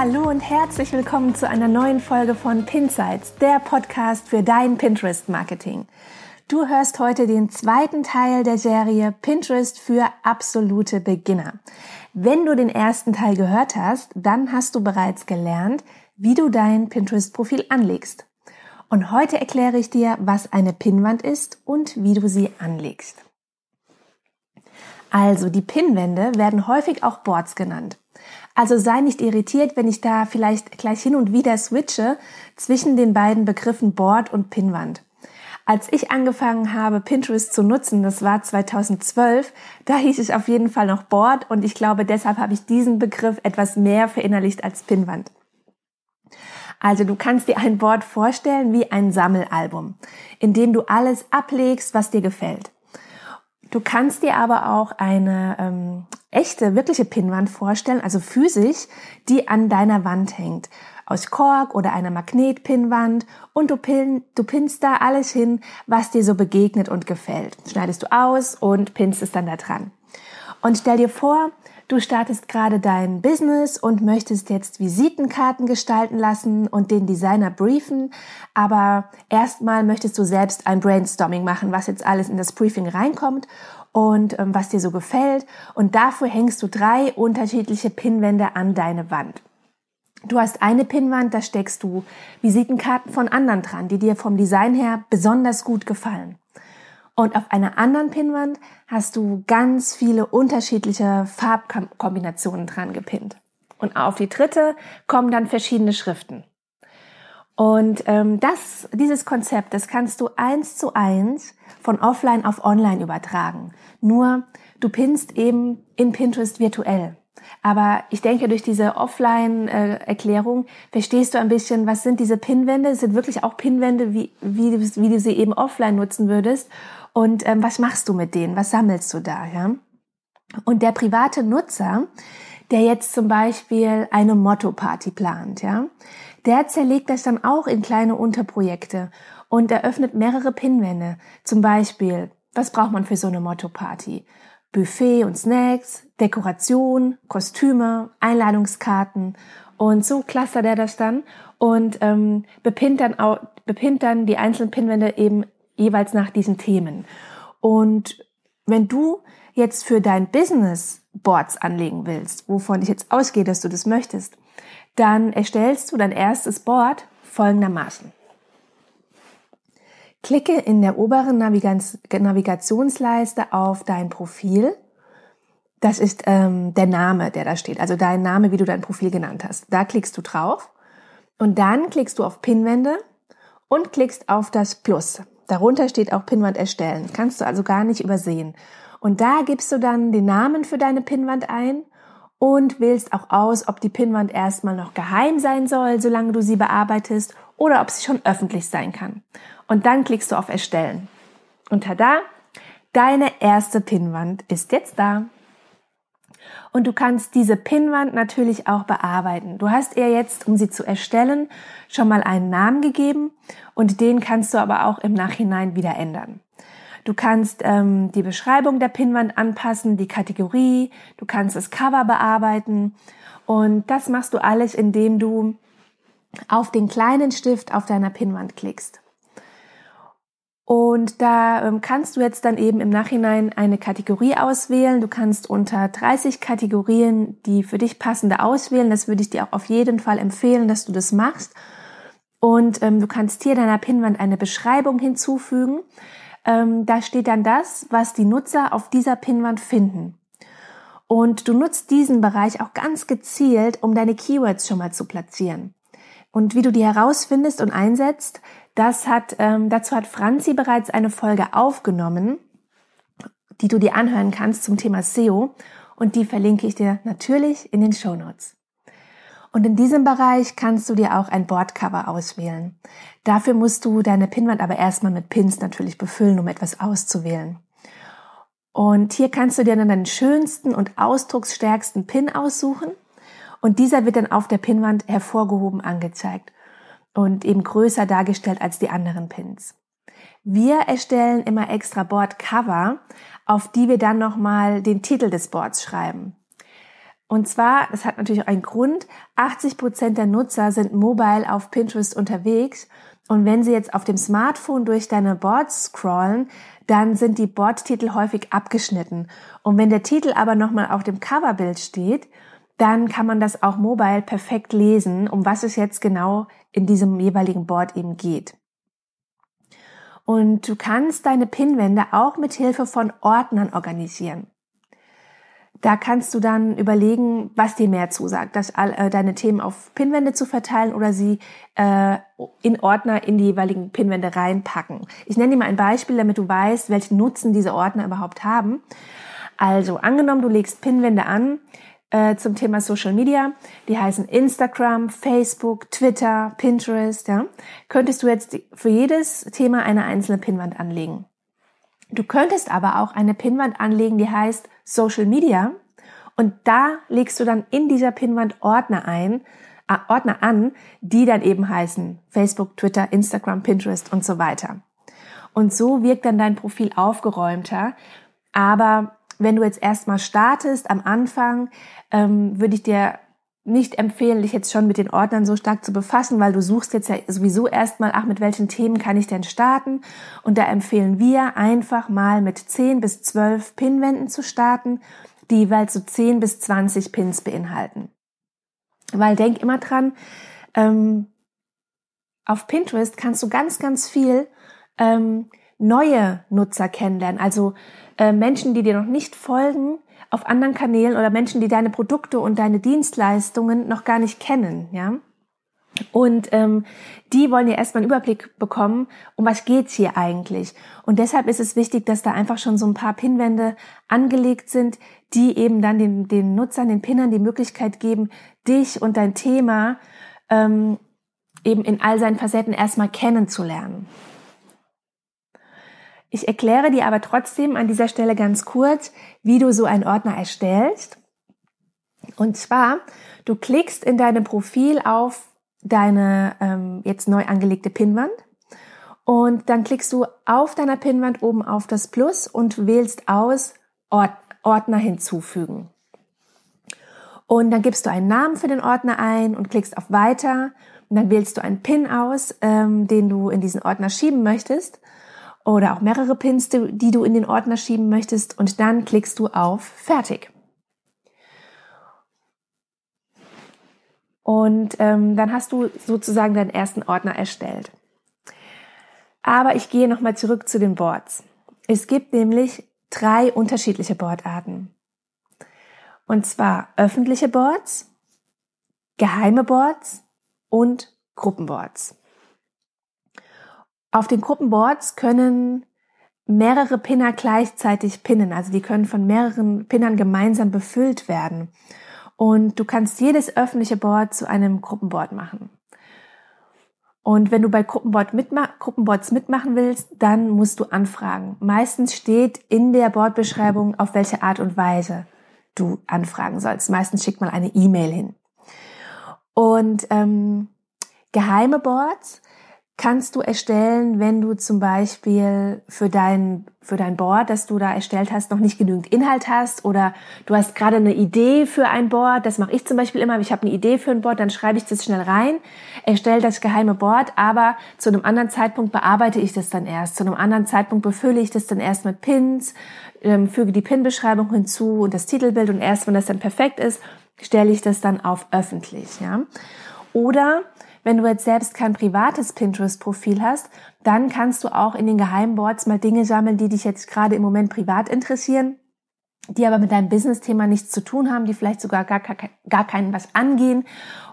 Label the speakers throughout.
Speaker 1: Hallo und herzlich willkommen zu einer neuen Folge von Pinsights, der Podcast für dein Pinterest Marketing. Du hörst heute den zweiten Teil der Serie Pinterest für absolute Beginner. Wenn du den ersten Teil gehört hast, dann hast du bereits gelernt, wie du dein Pinterest-Profil anlegst. Und heute erkläre ich dir, was eine Pinnwand ist und wie du sie anlegst. Also, die Pinnwände werden häufig auch Boards genannt. Also sei nicht irritiert, wenn ich da vielleicht gleich hin und wieder switche zwischen den beiden Begriffen Board und Pinnwand. Als ich angefangen habe, Pinterest zu nutzen, das war 2012, da hieß ich auf jeden Fall noch Board und ich glaube, deshalb habe ich diesen Begriff etwas mehr verinnerlicht als Pinnwand. Also du kannst dir ein Board vorstellen wie ein Sammelalbum, in dem du alles ablegst, was dir gefällt. Du kannst dir aber auch eine ähm, echte, wirkliche Pinnwand vorstellen, also physisch, die an deiner Wand hängt. Aus Kork oder einer Magnetpinnwand und du, pin, du pinnst da alles hin, was dir so begegnet und gefällt. Schneidest du aus und pinnst es dann da dran. Und stell dir vor, Du startest gerade dein Business und möchtest jetzt Visitenkarten gestalten lassen und den Designer briefen, aber erstmal möchtest du selbst ein Brainstorming machen, was jetzt alles in das Briefing reinkommt und ähm, was dir so gefällt. Und dafür hängst du drei unterschiedliche Pinnwände an deine Wand. Du hast eine Pinnwand, da steckst du Visitenkarten von anderen dran, die dir vom Design her besonders gut gefallen. Und auf einer anderen Pinnwand hast du ganz viele unterschiedliche Farbkombinationen dran gepinnt. Und auf die dritte kommen dann verschiedene Schriften. Und ähm, das, dieses Konzept, das kannst du eins zu eins von offline auf online übertragen. Nur du pinnst eben in Pinterest virtuell. Aber ich denke, durch diese Offline-Erklärung verstehst du ein bisschen, was sind diese Pinwände? Es sind wirklich auch Pinwände, wie, wie, wie du sie eben offline nutzen würdest. Und ähm, was machst du mit denen? Was sammelst du da? Ja? Und der private Nutzer, der jetzt zum Beispiel eine Motto-Party plant, ja, der zerlegt das dann auch in kleine Unterprojekte und eröffnet mehrere Pinwände. Zum Beispiel, was braucht man für so eine Motto-Party? Buffet und Snacks, Dekoration, Kostüme, Einladungskarten und so clustert er das dann und ähm, bepinnt dann auch, bepinnt dann die einzelnen Pinwände eben jeweils nach diesen Themen. Und wenn du jetzt für dein Business Boards anlegen willst, wovon ich jetzt ausgehe, dass du das möchtest, dann erstellst du dein erstes Board folgendermaßen. Klicke in der oberen Navigationsleiste auf dein Profil. Das ist ähm, der Name, der da steht, also dein Name, wie du dein Profil genannt hast. Da klickst du drauf und dann klickst du auf Pinwände und klickst auf das Plus. Darunter steht auch Pinwand erstellen. Kannst du also gar nicht übersehen. Und da gibst du dann den Namen für deine Pinwand ein und wählst auch aus, ob die Pinwand erstmal noch geheim sein soll, solange du sie bearbeitest, oder ob sie schon öffentlich sein kann. Und dann klickst du auf Erstellen. Und tada, deine erste Pinwand ist jetzt da. Und du kannst diese Pinnwand natürlich auch bearbeiten. Du hast ihr jetzt, um sie zu erstellen, schon mal einen Namen gegeben und den kannst du aber auch im Nachhinein wieder ändern. Du kannst ähm, die Beschreibung der Pinnwand anpassen, die Kategorie, du kannst das Cover bearbeiten und das machst du alles, indem du auf den kleinen Stift auf deiner Pinnwand klickst. Und da ähm, kannst du jetzt dann eben im Nachhinein eine Kategorie auswählen. Du kannst unter 30 Kategorien die für dich passende auswählen. Das würde ich dir auch auf jeden Fall empfehlen, dass du das machst. Und ähm, du kannst hier deiner Pinnwand eine Beschreibung hinzufügen. Ähm, da steht dann das, was die Nutzer auf dieser Pinnwand finden. Und du nutzt diesen Bereich auch ganz gezielt, um deine Keywords schon mal zu platzieren. Und wie du die herausfindest und einsetzt, das hat, ähm, dazu hat Franzi bereits eine Folge aufgenommen, die du dir anhören kannst zum Thema SEO und die verlinke ich dir natürlich in den Show Notes. Und in diesem Bereich kannst du dir auch ein Boardcover auswählen. Dafür musst du deine Pinwand aber erstmal mit Pins natürlich befüllen, um etwas auszuwählen. Und hier kannst du dir dann deinen schönsten und ausdrucksstärksten Pin aussuchen. Und dieser wird dann auf der Pinwand hervorgehoben angezeigt und eben größer dargestellt als die anderen Pins. Wir erstellen immer extra Boardcover, auf die wir dann nochmal den Titel des Boards schreiben. Und zwar, das hat natürlich einen Grund, 80 Prozent der Nutzer sind mobile auf Pinterest unterwegs. Und wenn sie jetzt auf dem Smartphone durch deine Boards scrollen, dann sind die Boardtitel häufig abgeschnitten. Und wenn der Titel aber nochmal auf dem Coverbild steht, dann kann man das auch mobile perfekt lesen, um was es jetzt genau in diesem jeweiligen Board eben geht. Und du kannst deine Pinwände auch mit Hilfe von Ordnern organisieren. Da kannst du dann überlegen, was dir mehr zusagt, dass all, äh, deine Themen auf Pinwände zu verteilen oder sie äh, in Ordner in die jeweiligen Pinwände reinpacken. Ich nenne dir mal ein Beispiel, damit du weißt, welchen Nutzen diese Ordner überhaupt haben. Also angenommen, du legst Pinwände an äh, zum Thema Social Media, die heißen Instagram, Facebook, Twitter, Pinterest, ja, könntest du jetzt für jedes Thema eine einzelne Pinwand anlegen. Du könntest aber auch eine Pinwand anlegen, die heißt Social Media und da legst du dann in dieser Pinwand Ordner ein, äh, Ordner an, die dann eben heißen Facebook, Twitter, Instagram, Pinterest und so weiter. Und so wirkt dann dein Profil aufgeräumter. Aber wenn du jetzt erstmal startest am Anfang, ähm, würde ich dir nicht empfehlen, dich jetzt schon mit den Ordnern so stark zu befassen, weil du suchst jetzt ja sowieso erstmal, ach, mit welchen Themen kann ich denn starten? Und da empfehlen wir einfach mal mit 10 bis 12 Pinwänden zu starten, die jeweils so 10 bis 20 Pins beinhalten. Weil denk immer dran, ähm, auf Pinterest kannst du ganz, ganz viel ähm, neue Nutzer kennenlernen. Also äh, Menschen, die dir noch nicht folgen, auf anderen Kanälen oder Menschen, die deine Produkte und deine Dienstleistungen noch gar nicht kennen, ja. Und ähm, die wollen ja erstmal einen Überblick bekommen, um was geht's hier eigentlich. Und deshalb ist es wichtig, dass da einfach schon so ein paar Pinwände angelegt sind, die eben dann den, den Nutzern, den Pinnern die Möglichkeit geben, dich und dein Thema ähm, eben in all seinen Facetten erstmal kennenzulernen. Ich erkläre dir aber trotzdem an dieser Stelle ganz kurz, wie du so einen Ordner erstellst. Und zwar, du klickst in deinem Profil auf deine ähm, jetzt neu angelegte Pinnwand und dann klickst du auf deiner Pinnwand oben auf das Plus und wählst aus Ord Ordner hinzufügen. Und dann gibst du einen Namen für den Ordner ein und klickst auf Weiter. Und dann wählst du einen Pin aus, ähm, den du in diesen Ordner schieben möchtest oder auch mehrere Pins, die du in den Ordner schieben möchtest und dann klickst du auf Fertig. Und ähm, dann hast du sozusagen deinen ersten Ordner erstellt. Aber ich gehe nochmal zurück zu den Boards. Es gibt nämlich drei unterschiedliche Boardarten. Und zwar öffentliche Boards, geheime Boards und Gruppenboards. Auf den Gruppenboards können mehrere Pinner gleichzeitig pinnen. Also die können von mehreren Pinnern gemeinsam befüllt werden. Und du kannst jedes öffentliche Board zu einem Gruppenboard machen. Und wenn du bei Gruppenboard mitma Gruppenboards mitmachen willst, dann musst du anfragen. Meistens steht in der Boardbeschreibung, auf welche Art und Weise du anfragen sollst. Meistens schickt man eine E-Mail hin. Und ähm, geheime Boards kannst du erstellen, wenn du zum Beispiel für dein, für dein Board, das du da erstellt hast, noch nicht genügend Inhalt hast oder du hast gerade eine Idee für ein Board. Das mache ich zum Beispiel immer. Ich habe eine Idee für ein Board, dann schreibe ich das schnell rein, erstelle das geheime Board, aber zu einem anderen Zeitpunkt bearbeite ich das dann erst. Zu einem anderen Zeitpunkt befülle ich das dann erst mit Pins, ähm, füge die Pin-Beschreibung hinzu und das Titelbild und erst wenn das dann perfekt ist, stelle ich das dann auf öffentlich. Ja? Oder wenn du jetzt selbst kein privates Pinterest-Profil hast, dann kannst du auch in den Geheimboards mal Dinge sammeln, die dich jetzt gerade im Moment privat interessieren, die aber mit deinem Business-Thema nichts zu tun haben, die vielleicht sogar gar, gar keinen was angehen.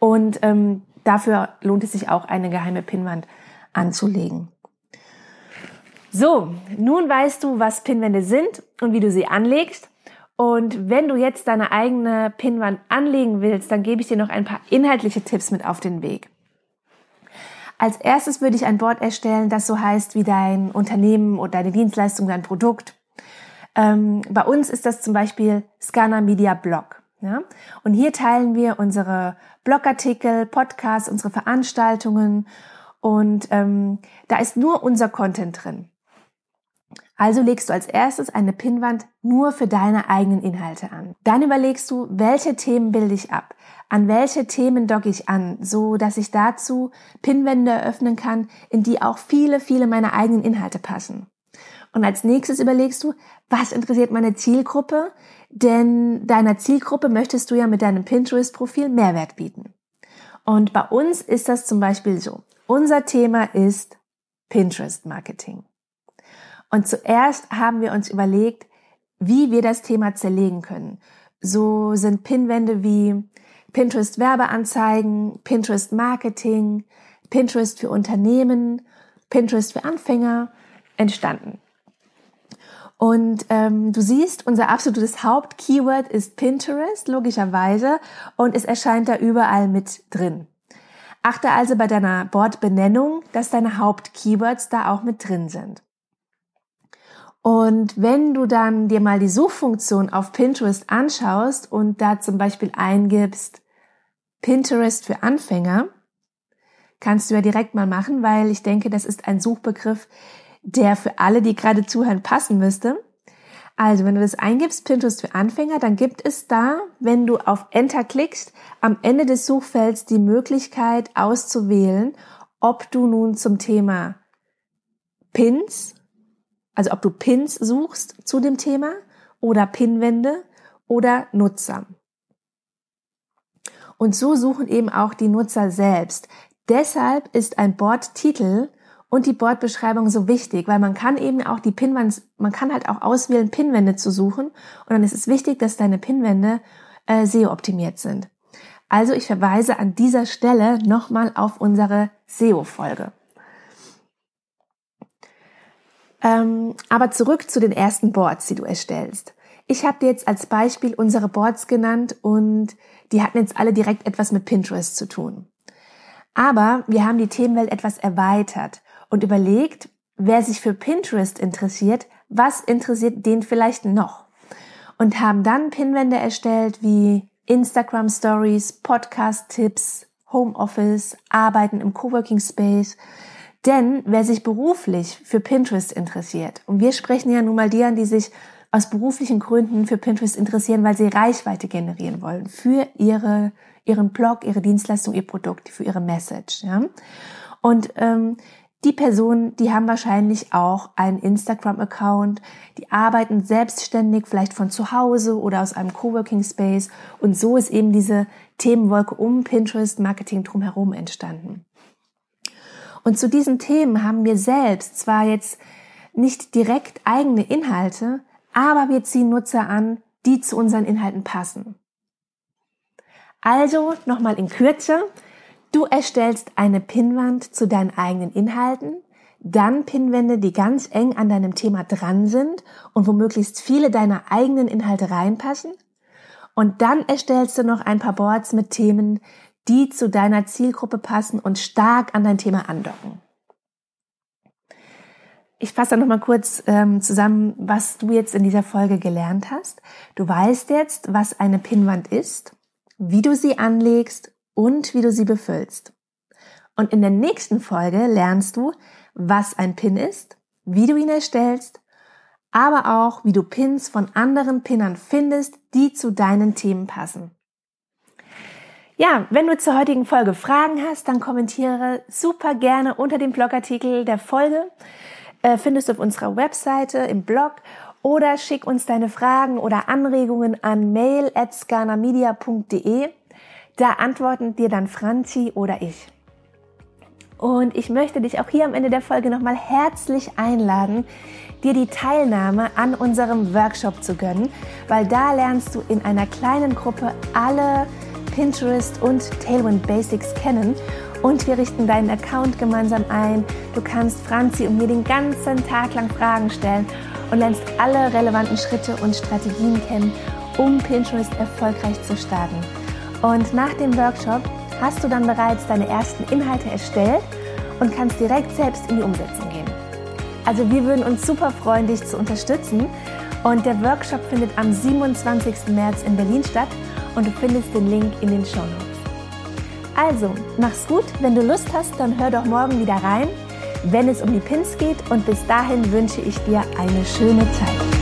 Speaker 1: Und ähm, dafür lohnt es sich auch, eine geheime Pinwand anzulegen. So, nun weißt du, was Pinwände sind und wie du sie anlegst. Und wenn du jetzt deine eigene Pinnwand anlegen willst, dann gebe ich dir noch ein paar inhaltliche Tipps mit auf den Weg. Als erstes würde ich ein Board erstellen, das so heißt wie dein Unternehmen oder deine Dienstleistung, dein Produkt. Ähm, bei uns ist das zum Beispiel Scanner Media Blog. Ja? Und hier teilen wir unsere Blogartikel, Podcasts, unsere Veranstaltungen und ähm, da ist nur unser Content drin. Also legst du als erstes eine Pinnwand nur für deine eigenen Inhalte an. Dann überlegst du, welche Themen bilde ich ab, an welche Themen docke ich an, so dass ich dazu Pinnwände eröffnen kann, in die auch viele, viele meiner eigenen Inhalte passen. Und als nächstes überlegst du, was interessiert meine Zielgruppe? Denn deiner Zielgruppe möchtest du ja mit deinem Pinterest-Profil Mehrwert bieten. Und bei uns ist das zum Beispiel so. Unser Thema ist Pinterest-Marketing. Und zuerst haben wir uns überlegt, wie wir das Thema zerlegen können. So sind Pinwände wie Pinterest Werbeanzeigen, Pinterest Marketing, Pinterest für Unternehmen, Pinterest für Anfänger entstanden. Und ähm, du siehst, unser absolutes Hauptkeyword ist Pinterest, logischerweise, und es erscheint da überall mit drin. Achte also bei deiner Bordbenennung, dass deine Hauptkeywords da auch mit drin sind. Und wenn du dann dir mal die Suchfunktion auf Pinterest anschaust und da zum Beispiel eingibst Pinterest für Anfänger, kannst du ja direkt mal machen, weil ich denke, das ist ein Suchbegriff, der für alle, die gerade zuhören, passen müsste. Also, wenn du das eingibst, Pinterest für Anfänger, dann gibt es da, wenn du auf Enter klickst, am Ende des Suchfelds die Möglichkeit auszuwählen, ob du nun zum Thema Pins also ob du Pins suchst zu dem Thema oder Pinwände oder Nutzer. Und so suchen eben auch die Nutzer selbst. Deshalb ist ein Bordtitel und die Bordbeschreibung so wichtig, weil man kann eben auch die Pinwände, man kann halt auch auswählen, Pinwände zu suchen. Und dann ist es wichtig, dass deine Pinwände äh, SEO-optimiert sind. Also ich verweise an dieser Stelle nochmal auf unsere SEO-Folge. Ähm, aber zurück zu den ersten Boards, die du erstellst. Ich habe dir jetzt als Beispiel unsere Boards genannt und die hatten jetzt alle direkt etwas mit Pinterest zu tun. Aber wir haben die Themenwelt etwas erweitert und überlegt, wer sich für Pinterest interessiert, was interessiert den vielleicht noch? Und haben dann Pinwände erstellt wie Instagram Stories, Podcast Tipps, Homeoffice, Arbeiten im Coworking Space, denn wer sich beruflich für Pinterest interessiert, und wir sprechen ja nun mal die an, die sich aus beruflichen Gründen für Pinterest interessieren, weil sie Reichweite generieren wollen für ihre, ihren Blog, ihre Dienstleistung, ihr Produkt, für ihre Message. Ja? Und ähm, die Personen, die haben wahrscheinlich auch einen Instagram-Account, die arbeiten selbstständig, vielleicht von zu Hause oder aus einem Coworking Space. Und so ist eben diese Themenwolke um Pinterest Marketing drumherum entstanden. Und zu diesen Themen haben wir selbst zwar jetzt nicht direkt eigene Inhalte, aber wir ziehen Nutzer an, die zu unseren Inhalten passen. Also nochmal in Kürze, du erstellst eine Pinnwand zu deinen eigenen Inhalten, dann Pinnwände, die ganz eng an deinem Thema dran sind und wo möglichst viele deiner eigenen Inhalte reinpassen. Und dann erstellst du noch ein paar Boards mit Themen, die zu deiner Zielgruppe passen und stark an dein Thema andocken. Ich fasse dann nochmal kurz ähm, zusammen, was du jetzt in dieser Folge gelernt hast. Du weißt jetzt, was eine Pinnwand ist, wie du sie anlegst und wie du sie befüllst. Und in der nächsten Folge lernst du, was ein Pin ist, wie du ihn erstellst, aber auch, wie du Pins von anderen Pinnern findest, die zu deinen Themen passen. Ja, wenn du zur heutigen Folge Fragen hast, dann kommentiere super gerne unter dem Blogartikel der Folge. Äh, findest du auf unserer Webseite im Blog oder schick uns deine Fragen oder Anregungen an mail at scanamedia.de. Da antworten dir dann Franzi oder ich. Und ich möchte dich auch hier am Ende der Folge nochmal herzlich einladen, dir die Teilnahme an unserem Workshop zu gönnen, weil da lernst du in einer kleinen Gruppe alle Pinterest und Tailwind Basics kennen und wir richten deinen Account gemeinsam ein. Du kannst Franzi und mir den ganzen Tag lang Fragen stellen und lernst alle relevanten Schritte und Strategien kennen, um Pinterest erfolgreich zu starten. Und nach dem Workshop hast du dann bereits deine ersten Inhalte erstellt und kannst direkt selbst in die Umsetzung gehen. Also wir würden uns super freuen, dich zu unterstützen. Und der Workshop findet am 27. März in Berlin statt und du findest den Link in den Show Notes. Also, mach's gut. Wenn du Lust hast, dann hör doch morgen wieder rein, wenn es um die Pins geht. Und bis dahin wünsche ich dir eine schöne Zeit.